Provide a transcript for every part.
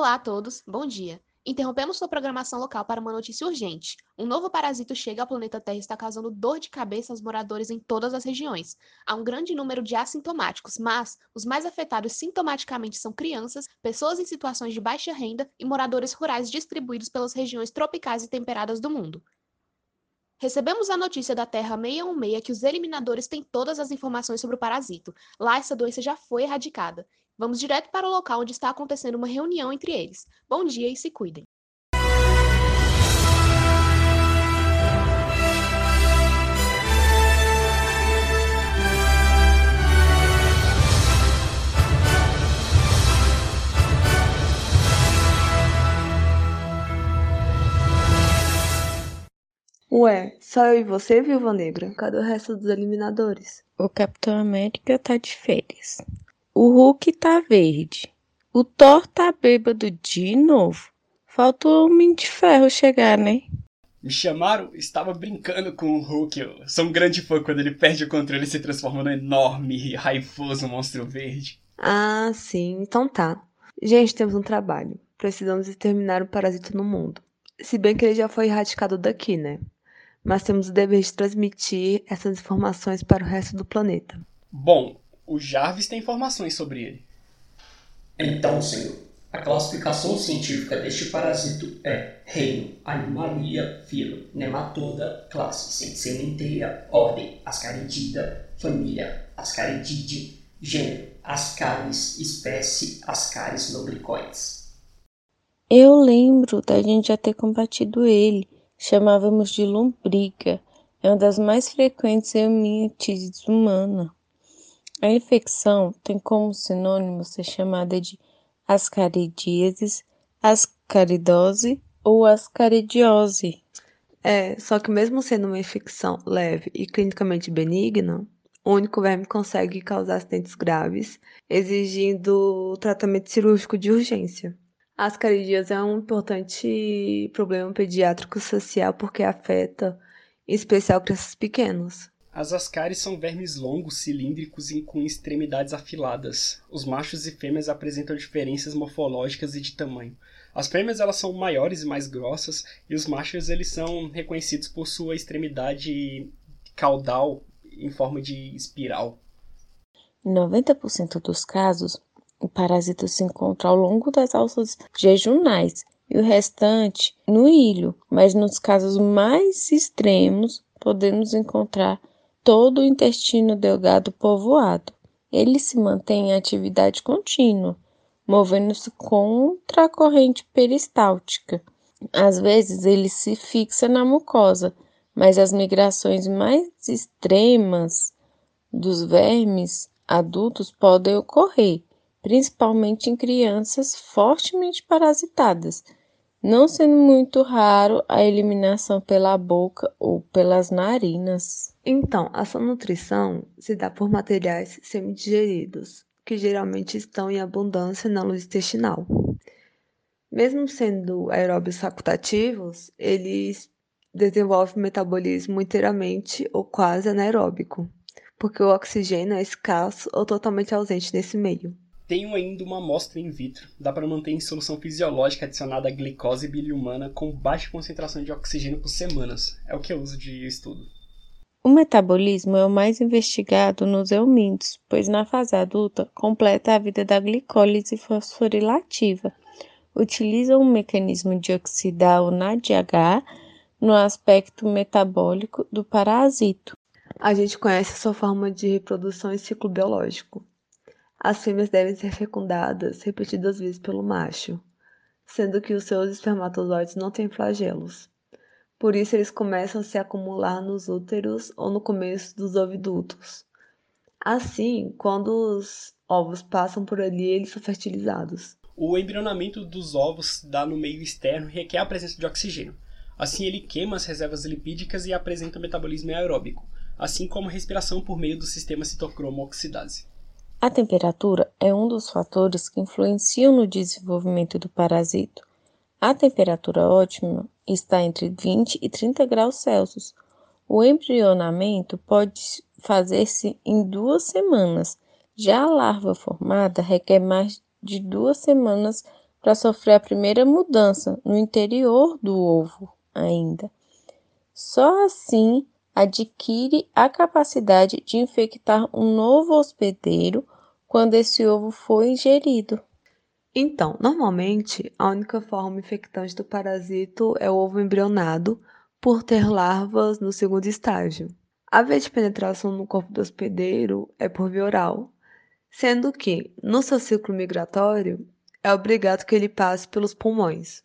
Olá a todos, bom dia. Interrompemos sua programação local para uma notícia urgente. Um novo parasito chega ao planeta Terra e está causando dor de cabeça aos moradores em todas as regiões. Há um grande número de assintomáticos, mas os mais afetados sintomaticamente são crianças, pessoas em situações de baixa renda e moradores rurais distribuídos pelas regiões tropicais e temperadas do mundo. Recebemos a notícia da Terra 616 que os eliminadores têm todas as informações sobre o parasito. Lá essa doença já foi erradicada. Vamos direto para o local onde está acontecendo uma reunião entre eles. Bom dia e se cuidem. Ué, só eu e você, Viúva Negra? Cadê o resto dos eliminadores? O Capitão América tá de férias. O Hulk tá verde. O Thor tá bêbado de novo. Faltou o Homem de Ferro chegar, né? Me chamaram, estava brincando com o Hulk. Eu sou um grande fã quando ele perde o controle e se transforma num enorme e raivoso monstro verde. Ah, sim, então tá. Gente, temos um trabalho. Precisamos exterminar o parasito no mundo. Se bem que ele já foi erradicado daqui, né? Mas temos o dever de transmitir essas informações para o resto do planeta. Bom, o Jarvis tem informações sobre ele. Então, senhor, a classificação científica deste parasito é reino, animalia, filo, nematoda, classe, sementeia, ordem, ascaridida, família, ascaridide, gênero, ascaris, espécie, ascaris lubricoides. Eu lembro da gente já ter combatido ele. Chamávamos de lombriga. É uma das mais frequentes eumintides humana. A infecção tem como sinônimo ser chamada de ascaridíase, ascaridose ou ascaridiose. É, só que mesmo sendo uma infecção leve e clinicamente benigna, o único verme consegue causar acidentes graves, exigindo tratamento cirúrgico de urgência. A ascaridíase é um importante problema pediátrico social porque afeta, em especial, crianças pequenas. As ascaris são vermes longos, cilíndricos e com extremidades afiladas. Os machos e fêmeas apresentam diferenças morfológicas e de tamanho. As fêmeas elas são maiores e mais grossas, e os machos eles são reconhecidos por sua extremidade caudal em forma de espiral. Em 90% dos casos, o parasita se encontra ao longo das alças jejunais e o restante no ilho, mas nos casos mais extremos podemos encontrar todo o intestino delgado povoado. Ele se mantém em atividade contínua, movendo-se contra a corrente peristáltica. Às vezes ele se fixa na mucosa, mas as migrações mais extremas dos vermes adultos podem ocorrer, principalmente em crianças fortemente parasitadas, não sendo muito raro a eliminação pela boca ou pelas narinas. Então, a sua nutrição se dá por materiais semidigeridos, que geralmente estão em abundância na luz intestinal. Mesmo sendo aeróbios facultativos, eles desenvolvem metabolismo inteiramente ou quase anaeróbico, porque o oxigênio é escasso ou totalmente ausente nesse meio. Tenho ainda uma amostra in vitro. Dá para manter em solução fisiológica adicionada a glicose biliumana com baixa concentração de oxigênio por semanas. É o que eu uso de estudo. O metabolismo é o mais investigado nos eumintos, pois na fase adulta completa a vida da glicólise fosforilativa. Utiliza um mecanismo de oxidar o NADH no aspecto metabólico do parasito. A gente conhece a sua forma de reprodução e ciclo biológico. As fêmeas devem ser fecundadas repetidas vezes pelo macho, sendo que os seus espermatozoides não têm flagelos. Por isso, eles começam a se acumular nos úteros ou no começo dos ovidutos. Assim, quando os ovos passam por ali, eles são fertilizados. O embrionamento dos ovos dá no meio externo requer a presença de oxigênio. Assim, ele queima as reservas lipídicas e apresenta metabolismo aeróbico, assim como a respiração por meio do sistema citocromo-oxidase. A temperatura é um dos fatores que influenciam no desenvolvimento do parasito. A temperatura ótima está entre 20 e 30 graus Celsius. O embrionamento pode fazer-se em duas semanas. Já a larva formada requer mais de duas semanas para sofrer a primeira mudança no interior do ovo ainda. Só assim adquire a capacidade de infectar um novo hospedeiro quando esse ovo for ingerido. Então, normalmente, a única forma infectante do parasito é o ovo embrionado, por ter larvas no segundo estágio. A via de penetração no corpo do hospedeiro é por via oral, sendo que, no seu ciclo migratório, é obrigado que ele passe pelos pulmões.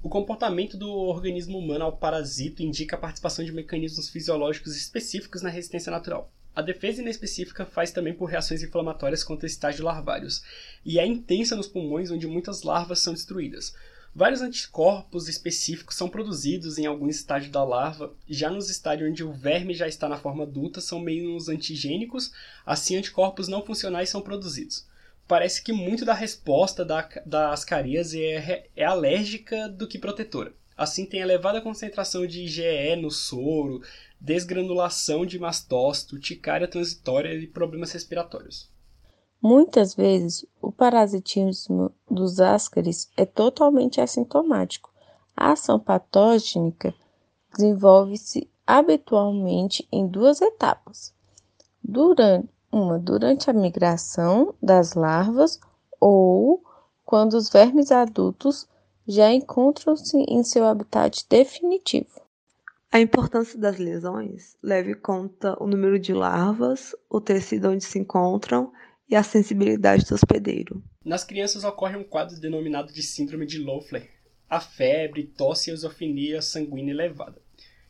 O comportamento do organismo humano ao parasito indica a participação de mecanismos fisiológicos específicos na resistência natural. A defesa inespecífica faz também por reações inflamatórias contra estágios larvários, e é intensa nos pulmões onde muitas larvas são destruídas. Vários anticorpos específicos são produzidos em algum estágio da larva, já nos estádios onde o verme já está na forma adulta são menos antigênicos, assim anticorpos não funcionais são produzidos parece que muito da resposta da, da ascaríase é, é alérgica do que protetora. Assim, tem elevada concentração de IgE no soro, desgranulação de mastócito, ticária transitória e problemas respiratórios. Muitas vezes, o parasitismo dos ascaris é totalmente assintomático. A ação patogênica desenvolve-se habitualmente em duas etapas. Durante uma durante a migração das larvas ou quando os vermes adultos já encontram-se em seu habitat definitivo. A importância das lesões leva em conta o número de larvas, o tecido onde se encontram e a sensibilidade do hospedeiro. Nas crianças ocorre um quadro denominado de síndrome de Loeffler, a febre, tosse e eosofenia sanguínea elevada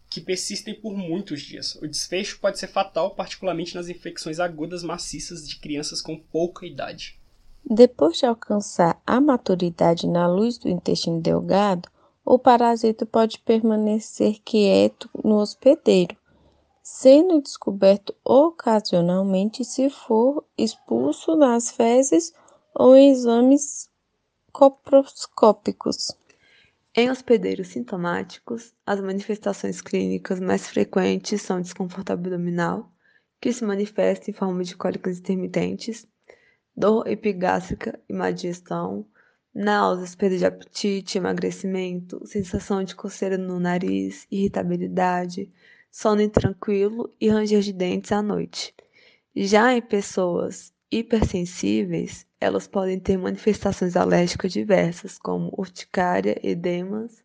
que persistem por muitos dias. O desfecho pode ser fatal, particularmente nas infecções agudas maciças de crianças com pouca idade. Depois de alcançar a maturidade na luz do intestino delgado, o parasito pode permanecer quieto no hospedeiro, sendo descoberto ocasionalmente se for expulso nas fezes ou em exames coproscópicos. Em hospedeiros sintomáticos, as manifestações clínicas mais frequentes são desconforto abdominal, que se manifesta em forma de cólicas intermitentes, dor epigástrica e má digestão, náuseas, perda de apetite, emagrecimento, sensação de coceira no nariz, irritabilidade, sono intranquilo e ranger de dentes à noite. Já em pessoas hipersensíveis, elas podem ter manifestações alérgicas diversas, como urticária, edemas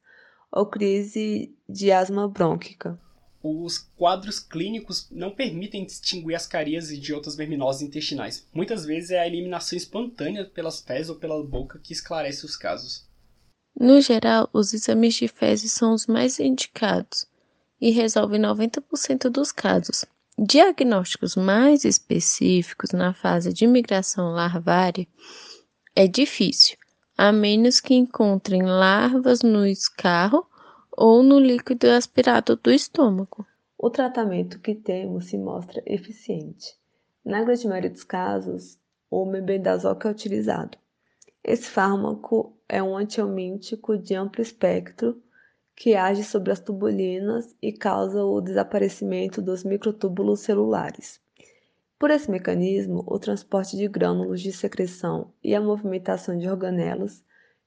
ou crise de asma brônquica. Os quadros clínicos não permitem distinguir as caríase de outras verminoses intestinais. Muitas vezes é a eliminação espontânea pelas fezes ou pela boca que esclarece os casos. No geral, os exames de fezes são os mais indicados e resolvem 90% dos casos. Diagnósticos mais específicos na fase de migração larvária é difícil, a menos que encontrem larvas no escarro ou no líquido aspirado do estômago. O tratamento que temos se mostra eficiente. Na grande maioria dos casos, o mebendazol é utilizado. Esse fármaco é um antiomíntico de amplo espectro que age sobre as tubulinas e causa o desaparecimento dos microtúbulos celulares. Por esse mecanismo, o transporte de grânulos de secreção e a movimentação de organelos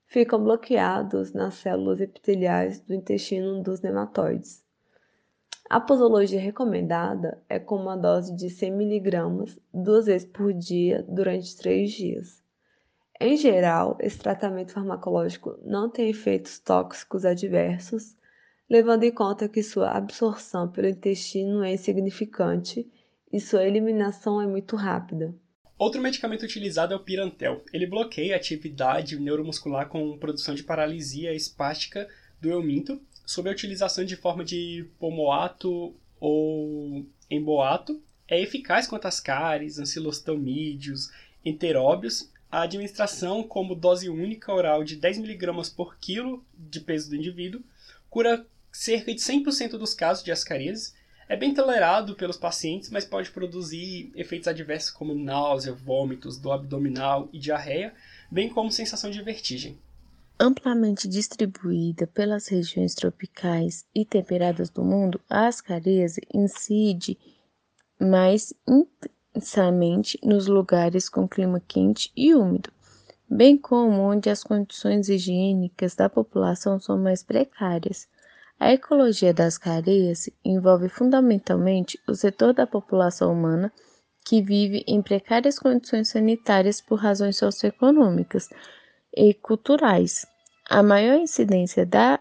ficam bloqueados nas células epiteliais do intestino dos nematóides. A posologia recomendada é com uma dose de 100 mg duas vezes por dia durante três dias. Em geral, esse tratamento farmacológico não tem efeitos tóxicos adversos, levando em conta que sua absorção pelo intestino é insignificante e sua eliminação é muito rápida. Outro medicamento utilizado é o Pirantel. Ele bloqueia a atividade neuromuscular com produção de paralisia espástica do euminto, sob a utilização de forma de pomoato ou emboato. É eficaz contra as cáries, ancilostomídeos, enteróbios a administração como dose única oral de 10mg por quilo de peso do indivíduo cura cerca de 100% dos casos de ascaríase. É bem tolerado pelos pacientes, mas pode produzir efeitos adversos como náusea, vômitos, dor abdominal e diarreia, bem como sensação de vertigem. Amplamente distribuída pelas regiões tropicais e temperadas do mundo, a ascaríase incide mais intensamente nos lugares com clima quente e úmido, bem como onde as condições higiênicas da população são mais precárias. A ecologia das careias envolve fundamentalmente o setor da população humana que vive em precárias condições sanitárias por razões socioeconômicas e culturais. A maior incidência da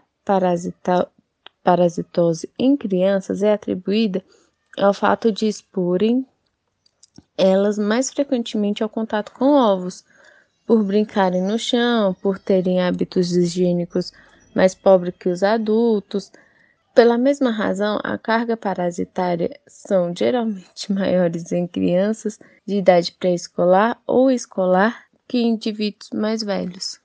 parasitose em crianças é atribuída ao fato de exporem elas mais frequentemente ao contato com ovos, por brincarem no chão, por terem hábitos higiênicos mais pobres que os adultos. Pela mesma razão, a carga parasitária são geralmente maiores em crianças de idade pré-escolar ou escolar que indivíduos mais velhos.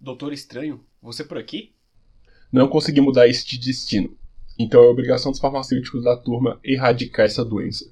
Doutor Estranho, você por aqui? Não consegui mudar este destino. Então é obrigação dos farmacêuticos da turma erradicar essa doença.